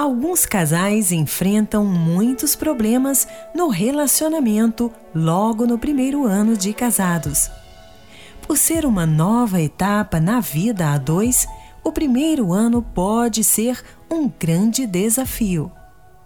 alguns casais enfrentam muitos problemas no relacionamento logo no primeiro ano de casados. Por ser uma nova etapa na vida a dois, o primeiro ano pode ser um grande desafio.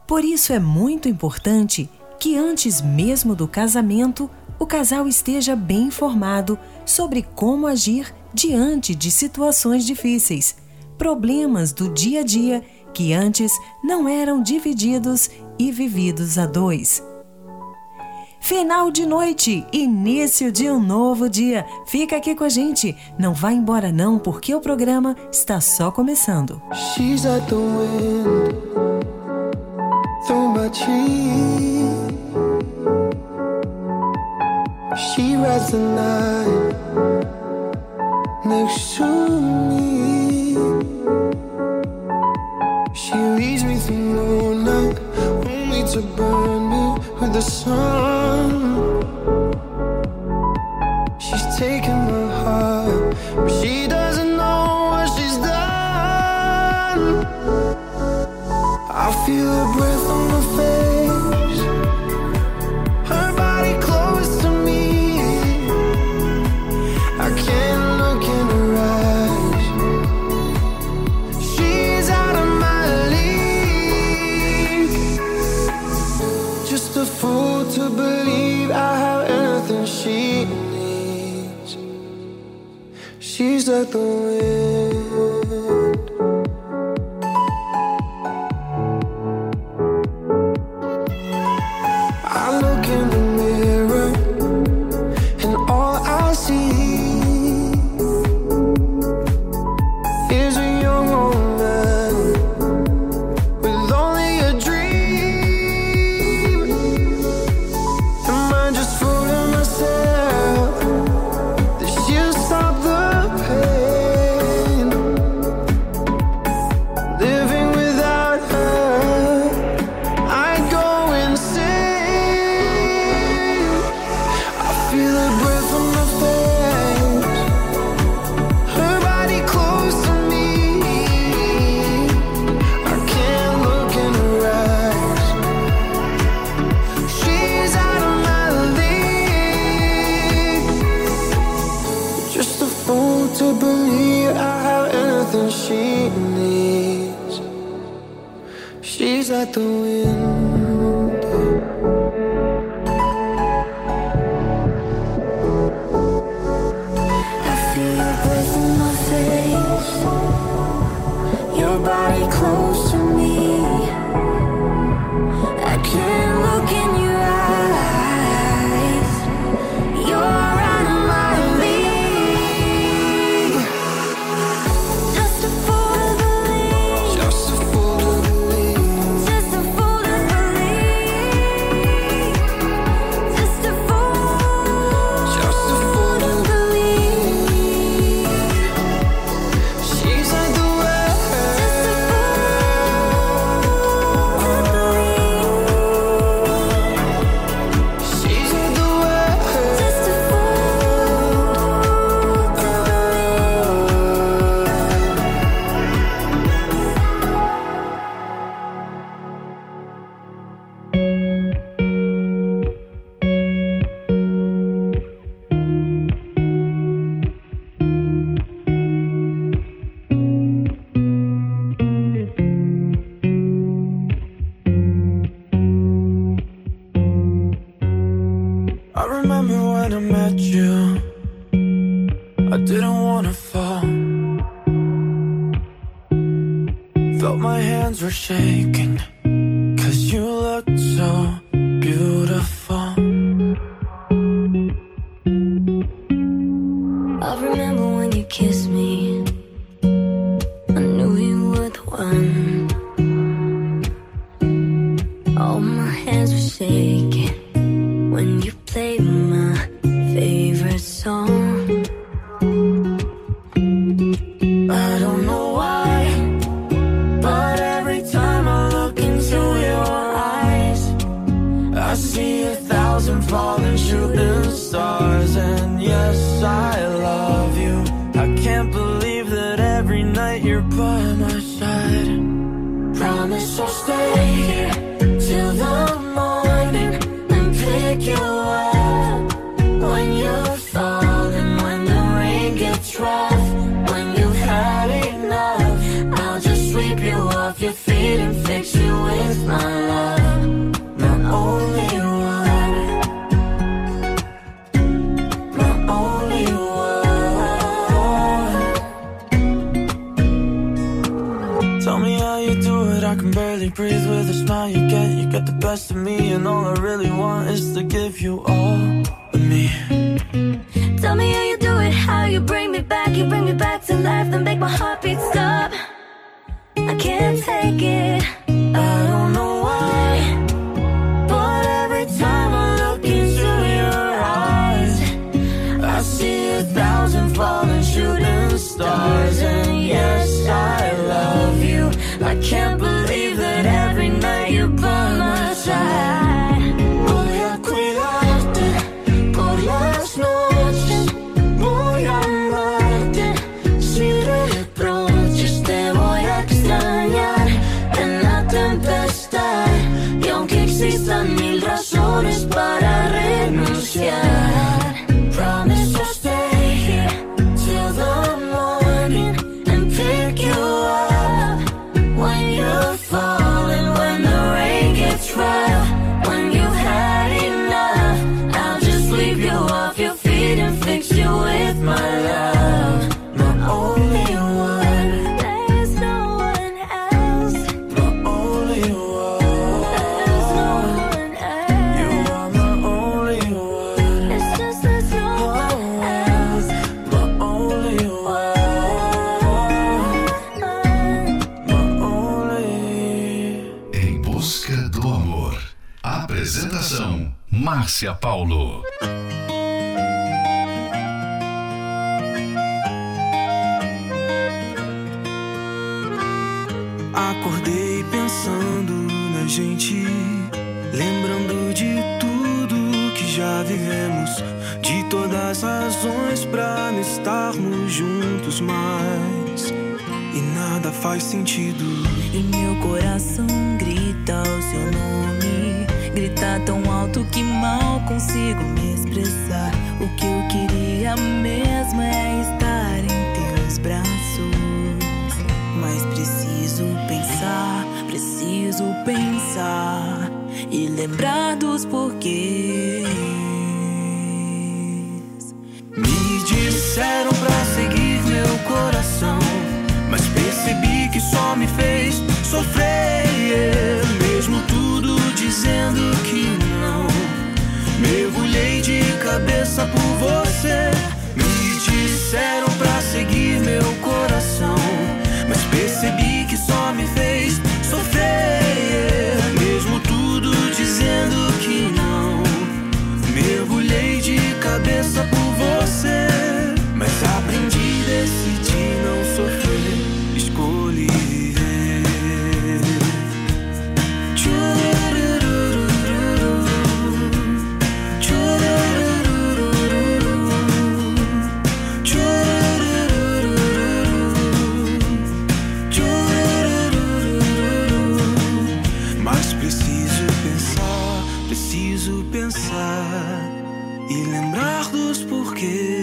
Por isso é muito importante que antes mesmo do casamento, o casal esteja bem informado sobre como agir diante de situações difíceis problemas do dia a dia que antes não eram divididos e vividos a dois. Final de noite, início de um novo dia. Fica aqui com a gente. Não vá embora não, porque o programa está só começando. She's at the wind, my tree. She rides the night next to me. She leads me through the night, only to burn me with the sun. She's taking my heart, but she doesn't know what she's done. I feel her breath on best of me, and all I really want is to give you all of me. Tell me how you do it, how you bring me back, you bring me back to life, then make my heartbeat stop. I can't take it. I don't know Márcia Paulo. Acordei pensando na gente, lembrando de tudo que já vivemos, de todas as razões pra não estarmos juntos mais. E nada faz sentido. E meu coração grita o seu nome. Grita tão alto que mal consigo me expressar. O que eu queria mesmo é estar em teus braços. Mas preciso pensar, preciso pensar e lembrar dos porquês. Me disseram pra seguir meu coração, mas percebi que só me fez sofrer. Dizendo que não, mergulhei de cabeça por você. Me disseram pra seguir meu coração, mas percebi que só me fez sofrer. Mesmo tudo dizendo que não. Mergulhei de cabeça por e lembrar dos porquês.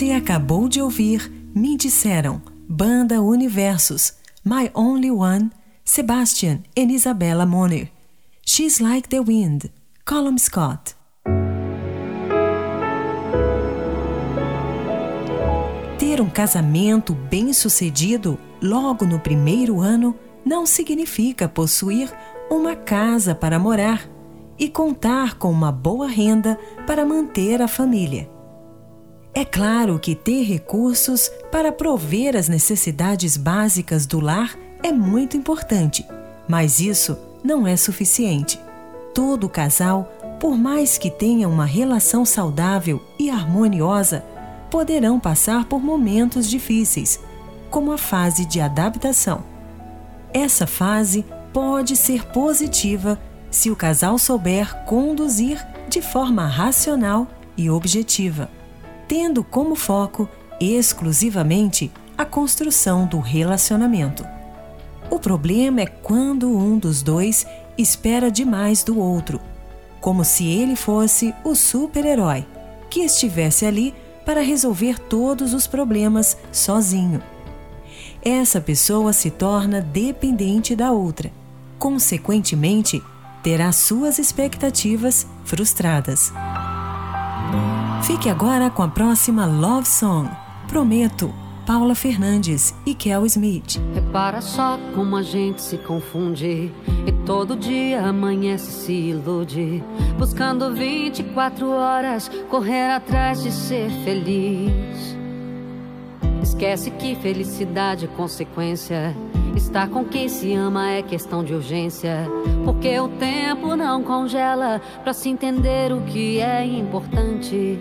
Você acabou de ouvir Me Disseram, Banda Universos, My Only One, Sebastian e Isabella Moner. She's Like the Wind, Colum Scott. Ter um casamento bem-sucedido logo no primeiro ano não significa possuir uma casa para morar e contar com uma boa renda para manter a família. É claro que ter recursos para prover as necessidades básicas do lar é muito importante, mas isso não é suficiente. Todo casal, por mais que tenha uma relação saudável e harmoniosa, poderão passar por momentos difíceis, como a fase de adaptação. Essa fase pode ser positiva se o casal souber conduzir de forma racional e objetiva, tendo como foco exclusivamente a construção do relacionamento. O problema é quando um dos dois espera demais do outro, como se ele fosse o super-herói que estivesse ali para resolver todos os problemas sozinho. Essa pessoa se torna dependente da outra consequentemente, terá suas expectativas frustradas. Fique agora com a próxima Love Song. Prometo, Paula Fernandes e Kel Smith. Repara só como a gente se confunde e todo dia amanhece se ilude, buscando 24 horas correr atrás de ser feliz. Esquece que felicidade é consequência Estar com quem se ama é questão de urgência. Porque o tempo não congela pra se entender o que é importante.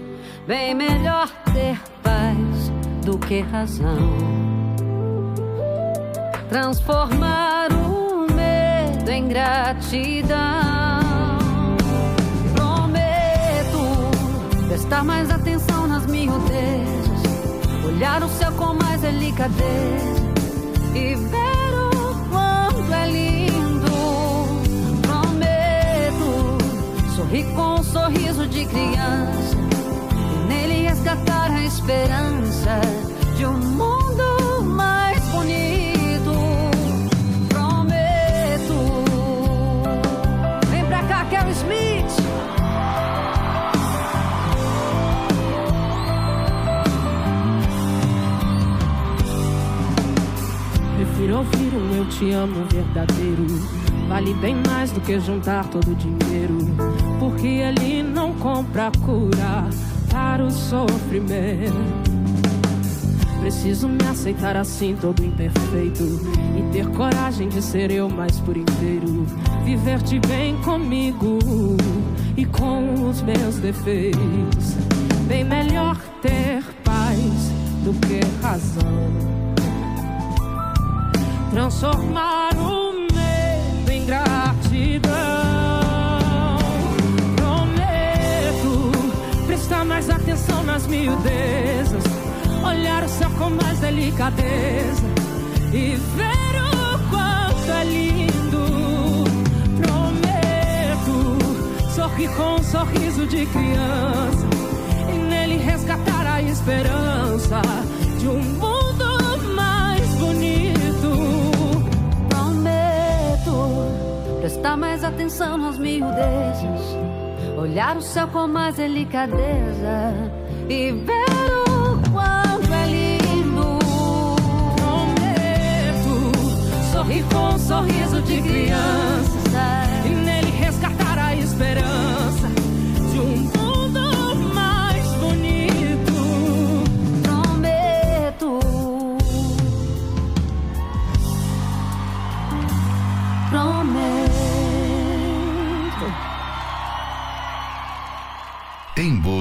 Bem melhor ter paz do que razão. Transformar o medo em gratidão. Prometo prestar mais atenção nas miudezas. Olhar o céu com mais delicadeza e ver sorri com um sorriso de criança resgatar a esperança de um mundo mais bonito. Prometo. Vem pra cá, Carol Smith. Prefiro ouvir um eu te amo verdadeiro Vale bem mais do que juntar todo o dinheiro. Porque ele não compra cura para o sofrimento. Preciso me aceitar assim, todo imperfeito. E ter coragem de ser eu mais por inteiro. Viver-te bem comigo e com os meus defeitos. Bem melhor ter paz do que razão. Transformar o prestar mais atenção nas miudezas, olhar o céu com mais delicadeza. E ver o quanto é lindo. Prometo sorrir com um sorriso de criança. E nele resgatar a esperança de um mundo prestar mais atenção nas miudezas, olhar o céu com mais delicadeza e ver o quanto é lindo. Prometo sorrir com um sorriso de criança e nele resgatar a esperança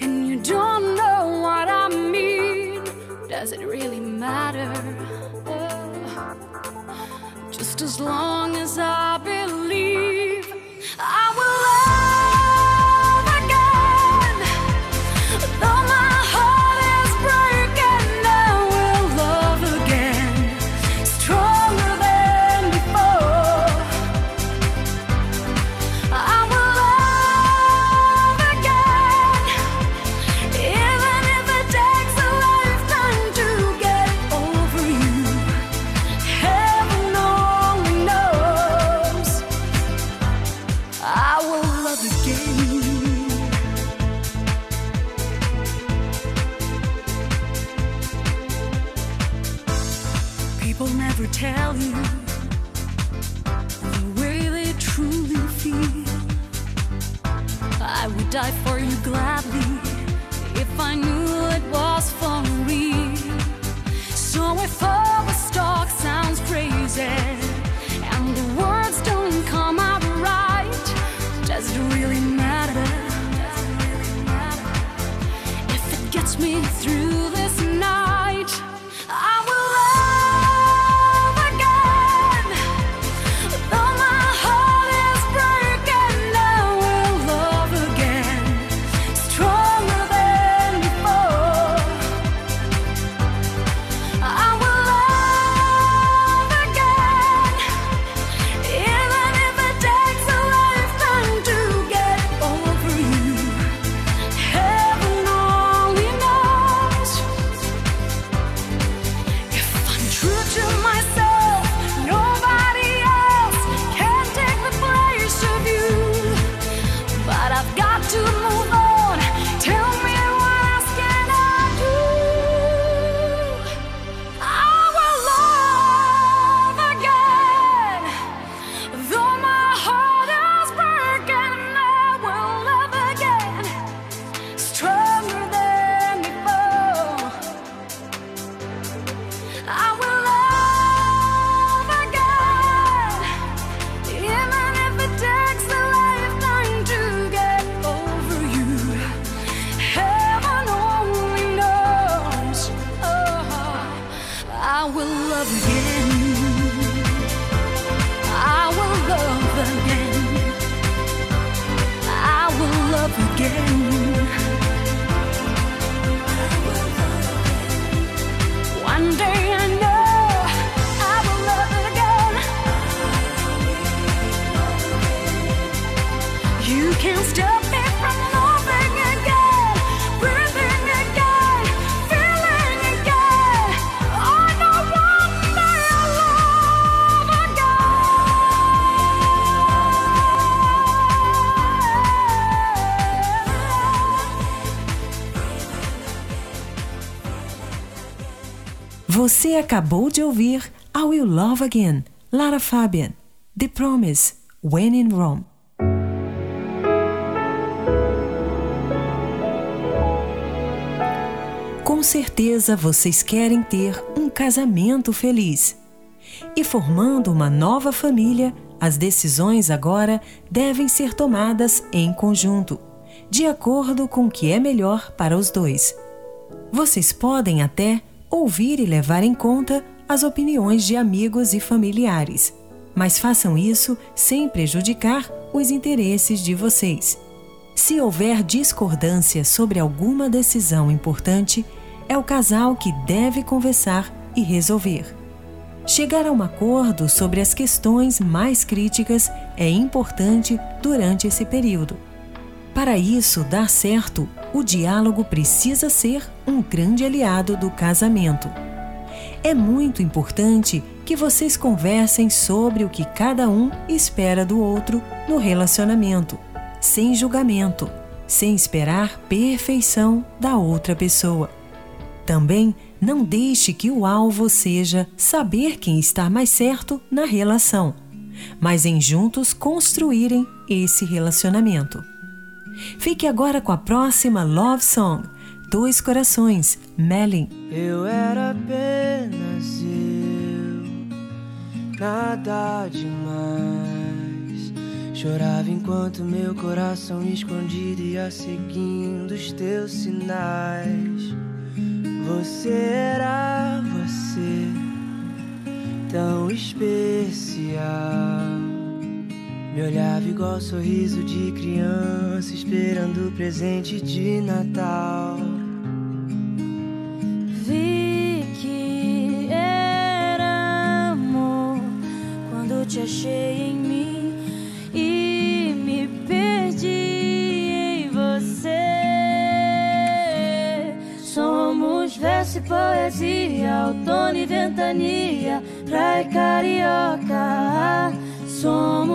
and you don't know what I mean. Does it really matter? Just as long as I believe. I acabou de ouvir I Will Love Again, Lara Fabian, The Promise, When in Rome. Com certeza vocês querem ter um casamento feliz. E formando uma nova família, as decisões agora devem ser tomadas em conjunto, de acordo com o que é melhor para os dois. Vocês podem até ouvir e levar em conta as opiniões de amigos e familiares, mas façam isso sem prejudicar os interesses de vocês. Se houver discordância sobre alguma decisão importante, é o casal que deve conversar e resolver. Chegar a um acordo sobre as questões mais críticas é importante durante esse período. Para isso dar certo, o diálogo precisa ser um grande aliado do casamento. É muito importante que vocês conversem sobre o que cada um espera do outro no relacionamento, sem julgamento, sem esperar perfeição da outra pessoa. Também não deixe que o alvo seja saber quem está mais certo na relação, mas em juntos construírem esse relacionamento. Fique agora com a próxima Love Song, Dois Corações, Melin. Eu era apenas eu, nada demais. Chorava enquanto meu coração escondido ia seguindo os teus sinais. Você era você, tão especial. Me olhava igual sorriso de criança, esperando o presente de Natal. Vi que era amor quando te achei em mim e me perdi em você. Somos verso e poesia, outono e ventania, praia carioca. Somos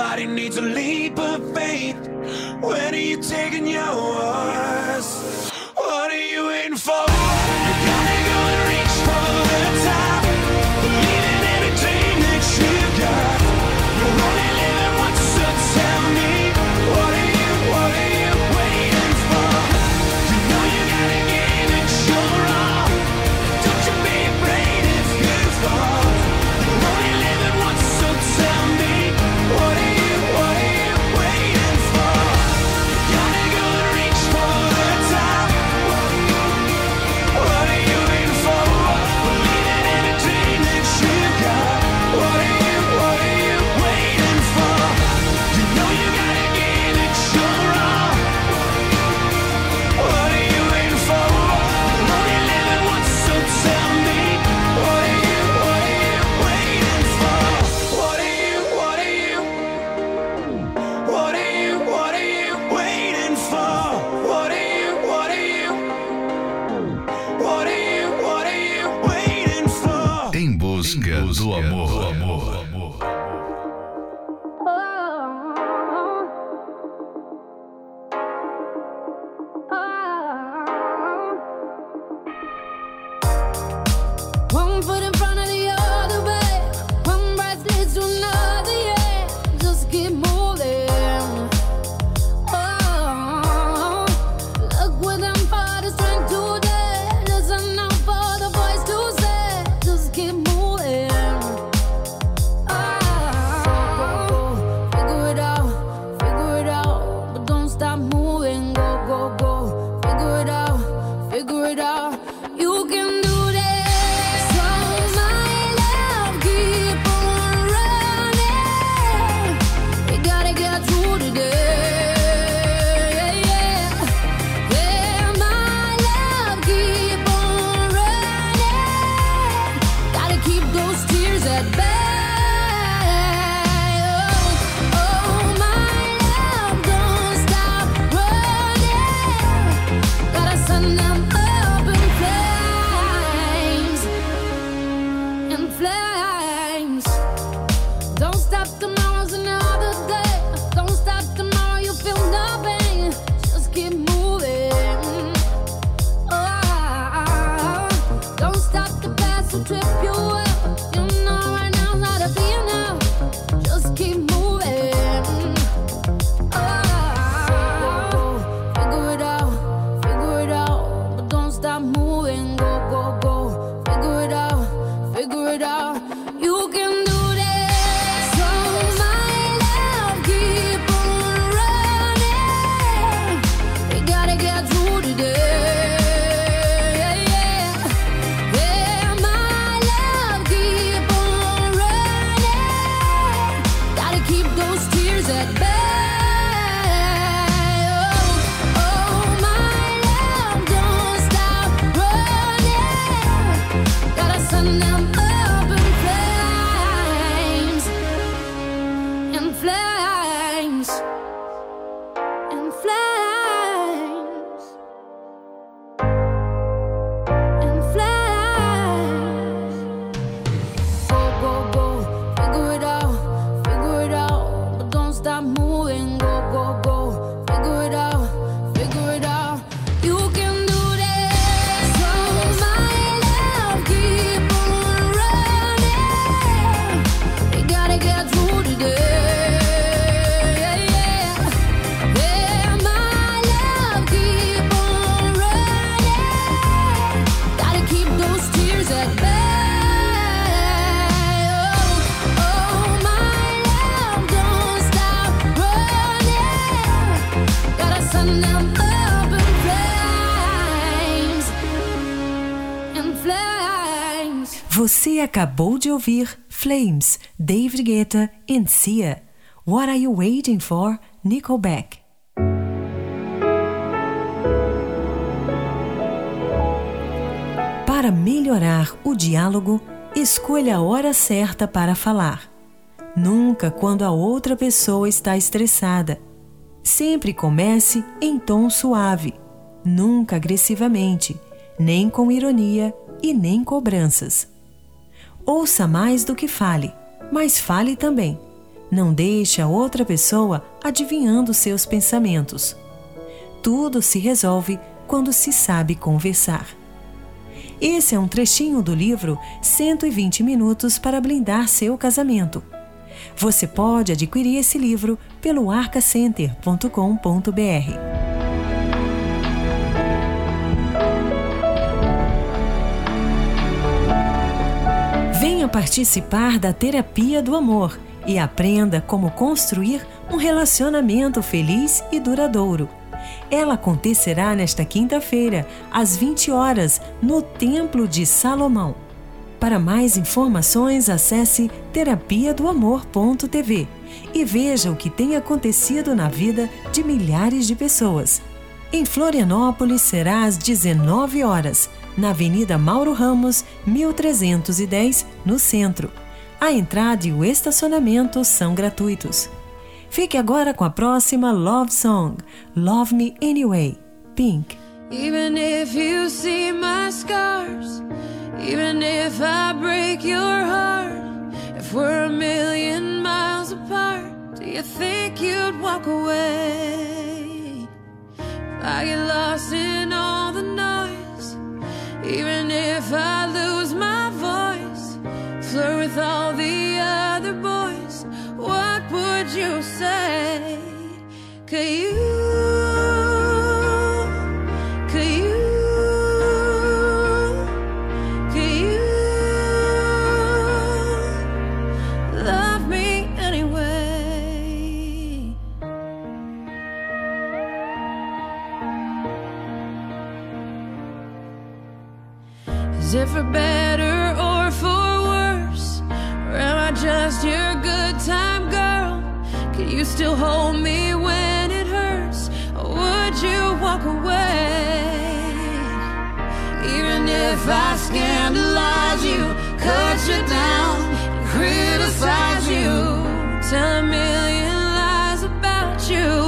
Everybody needs a leap of faith. When are you taking yours? What are you waiting for? more, more, more. I do today. Acabou de ouvir Flames, David Guetta e Sia. What Are You Waiting For? Nickelback. Para melhorar o diálogo, escolha a hora certa para falar. Nunca quando a outra pessoa está estressada. Sempre comece em tom suave, nunca agressivamente, nem com ironia e nem cobranças. Ouça mais do que fale, mas fale também. Não deixe a outra pessoa adivinhando seus pensamentos. Tudo se resolve quando se sabe conversar. Esse é um trechinho do livro 120 Minutos para Blindar Seu Casamento. Você pode adquirir esse livro pelo arcacenter.com.br. participar da Terapia do Amor e aprenda como construir um relacionamento feliz e duradouro. Ela acontecerá nesta quinta-feira, às 20 horas, no Templo de Salomão. Para mais informações, acesse terapia do amor.tv e veja o que tem acontecido na vida de milhares de pessoas. Em Florianópolis será às 19 horas, na Avenida Mauro Ramos, 1310, no centro. A entrada e o estacionamento são gratuitos. Fique agora com a próxima Love Song, Love Me Anyway, Pink. Even if you see my scars, even if I break your heart, if we're a million miles apart, do you think you'd walk away? I get lost in all the even if I lose my voice, flirt with all the other boys, what would you say? Could you? Is it for better or for worse? Or am I just your good time girl? Can you still hold me when it hurts? Or would you walk away? Even if I scandalize you, cut you down, criticize you, tell a million lies about you,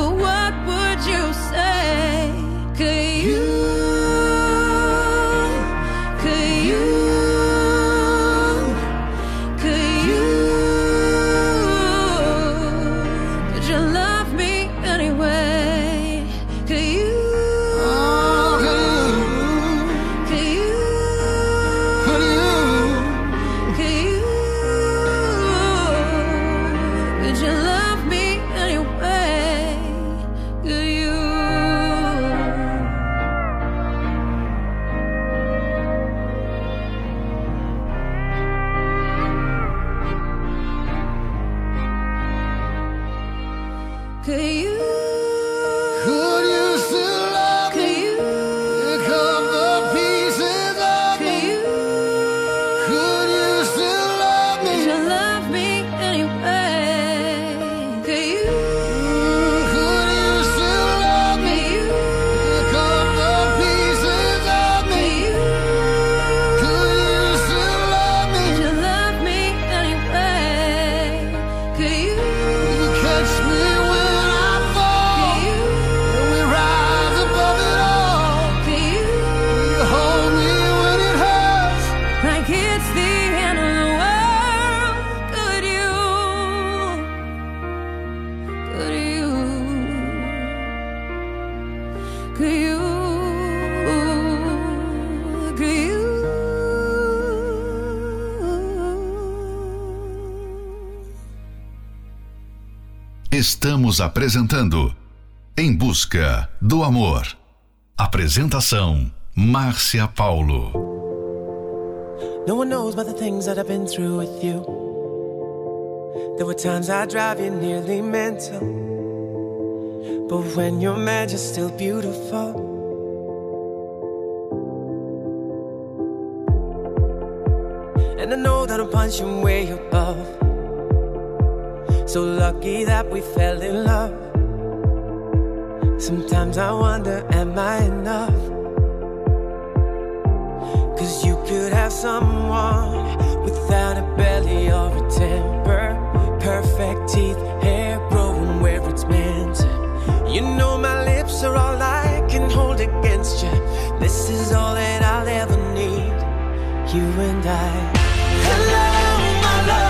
Estamos apresentando Em Busca do Amor. Apresentação Márcia Paulo. No one knows about the things that I've been through with you. There were times I drive you nearly mental. But when you're mad, you're still beautiful. And I know that I'm punching way above. So lucky that we fell in love. Sometimes I wonder, am I enough? Cause you could have someone without a belly or a temper. Perfect teeth, hair growing where it's meant. You know my lips are all I can hold against you. This is all that I'll ever need. You and I. Hello, my love.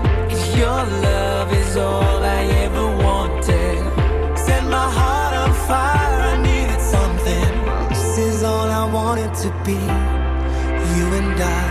Your love is all I ever wanted, set my heart on fire. I needed something. This is all I wanted to be. You and I.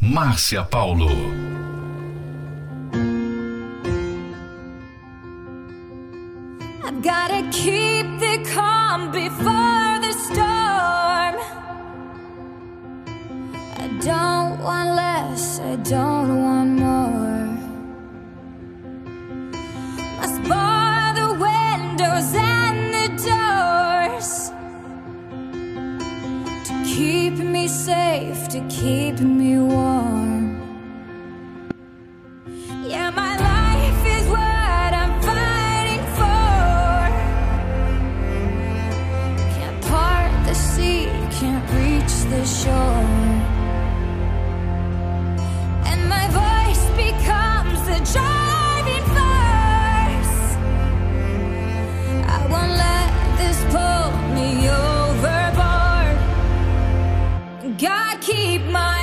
Márcia Paulo. I've gotta keep the calm before the storm. I don't want less, I don't want more. Safe, to keep me warm. Yeah, my life is what I'm fighting for. Can't part the sea, can't reach the shore. Keep my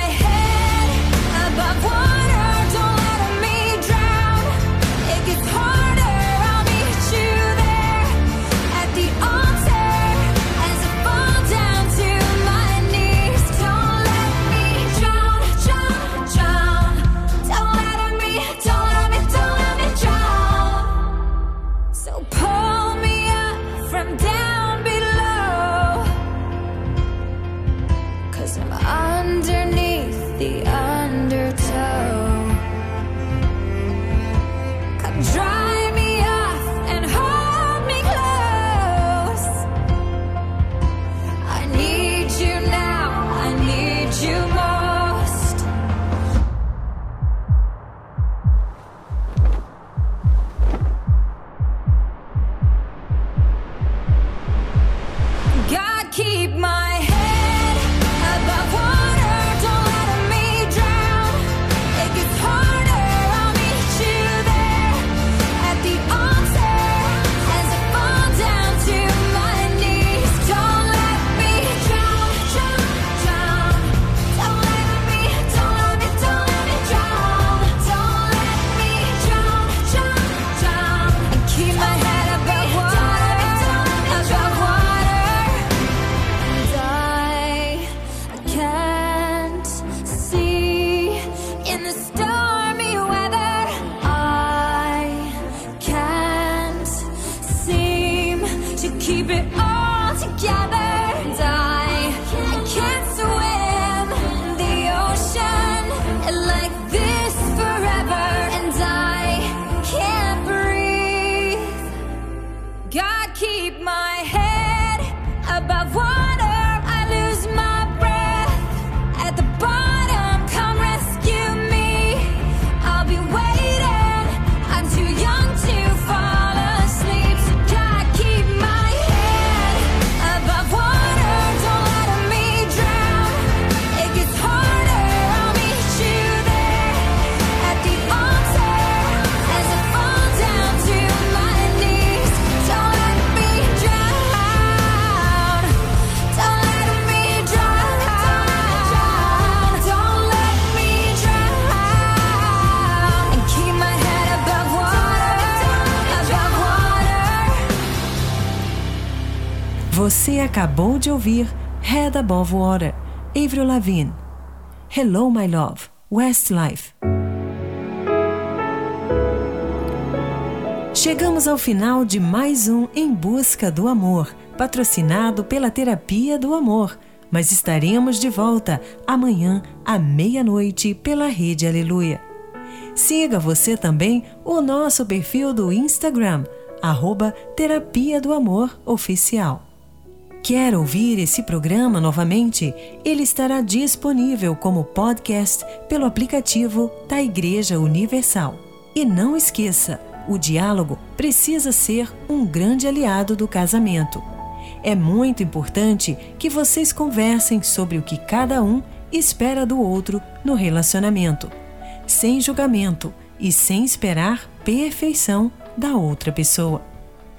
Você acabou de ouvir Head Above Water, Avril Lavigne. Hello, My Love, Westlife. Chegamos ao final de mais um Em Busca do Amor, patrocinado pela Terapia do Amor. Mas estaremos de volta amanhã à meia-noite pela Rede Aleluia. Siga você também o nosso perfil do Instagram, arroba Terapia do Amor Oficial. Quer ouvir esse programa novamente? Ele estará disponível como podcast pelo aplicativo da Igreja Universal. E não esqueça, o diálogo precisa ser um grande aliado do casamento. É muito importante que vocês conversem sobre o que cada um espera do outro no relacionamento, sem julgamento e sem esperar perfeição da outra pessoa.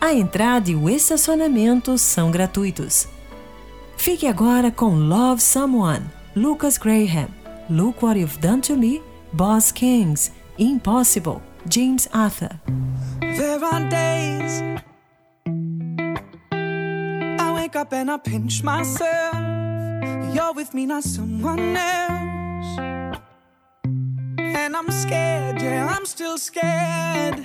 A entrada e o estacionamento são gratuitos. Fique agora com Love Someone, Lucas Graham, Look What You've Done to Me, Boss Kings, Impossible, James Arthur. There are days I wake up and I pinch myself. You're with me, not someone else. And I'm scared, yeah, I'm still scared.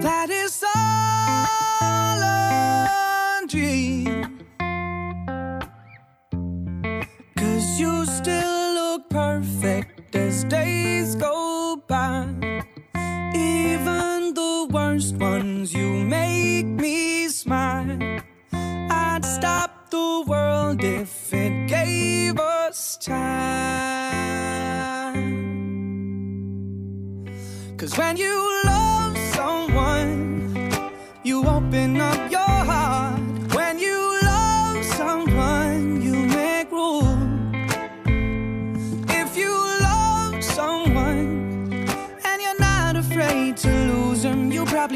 That is all a dream. Cause you still look perfect as days go by. Even the worst ones, you make me smile. I'd stop the world if it gave us time. Cause when you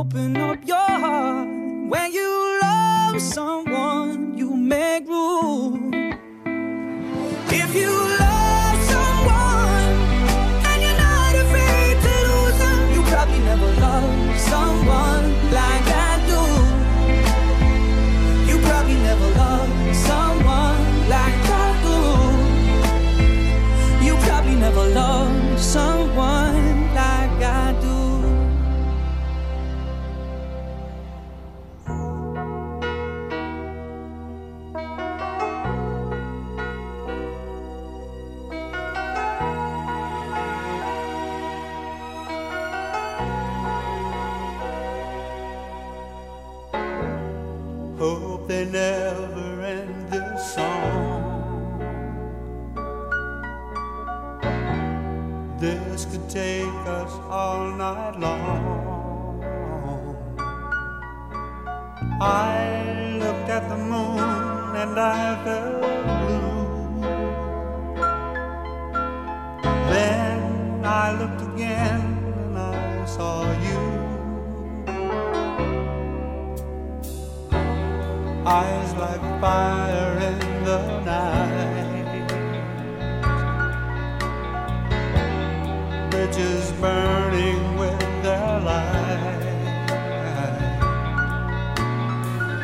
open up your heart. When you love someone night long. I looked at the moon and I felt blue. Then I looked again and I saw you. Eyes like fire in the night. bridges burning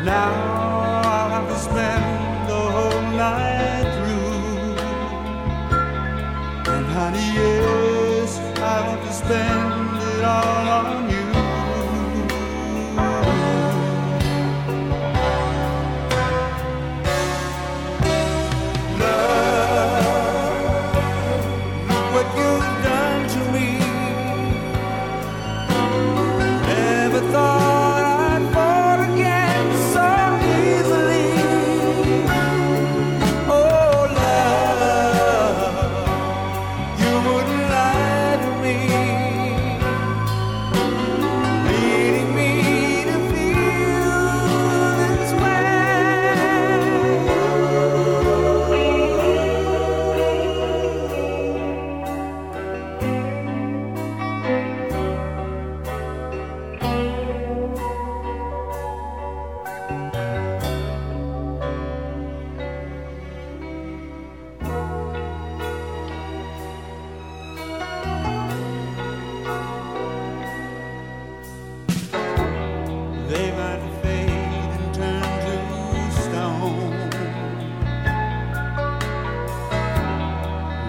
Now I've spend the whole night through, and honey, yes, I've it all.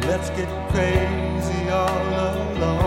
Let's get crazy all alone.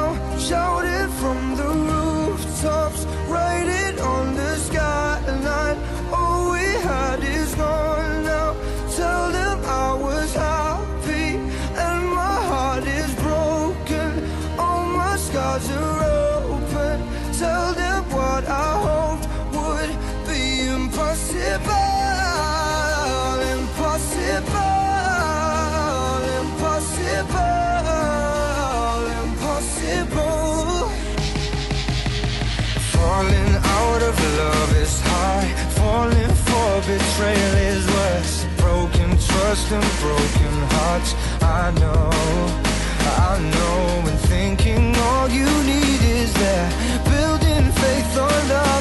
Shout it from the rooftops, write it on the skyline. All we had is gone love is high. Falling for betrayal is worse. Broken trust and broken hearts. I know, I know. And thinking all you need is there. Building faith on nothing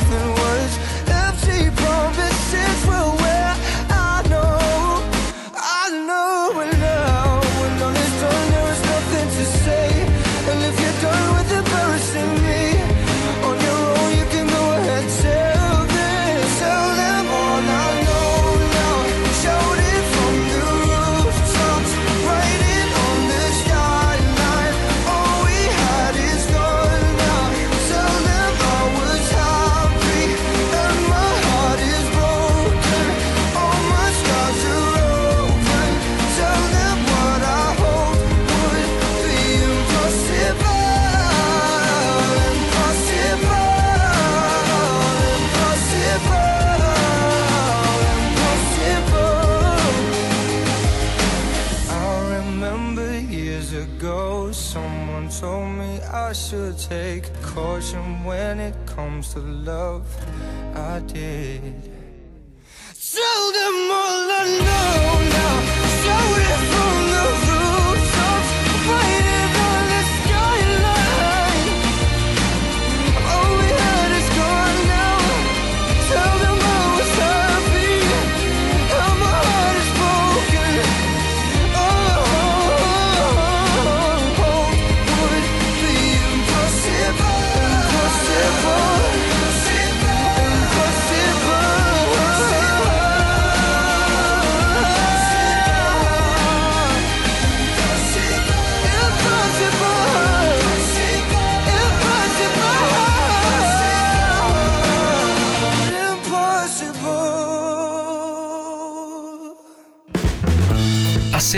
when it comes to love.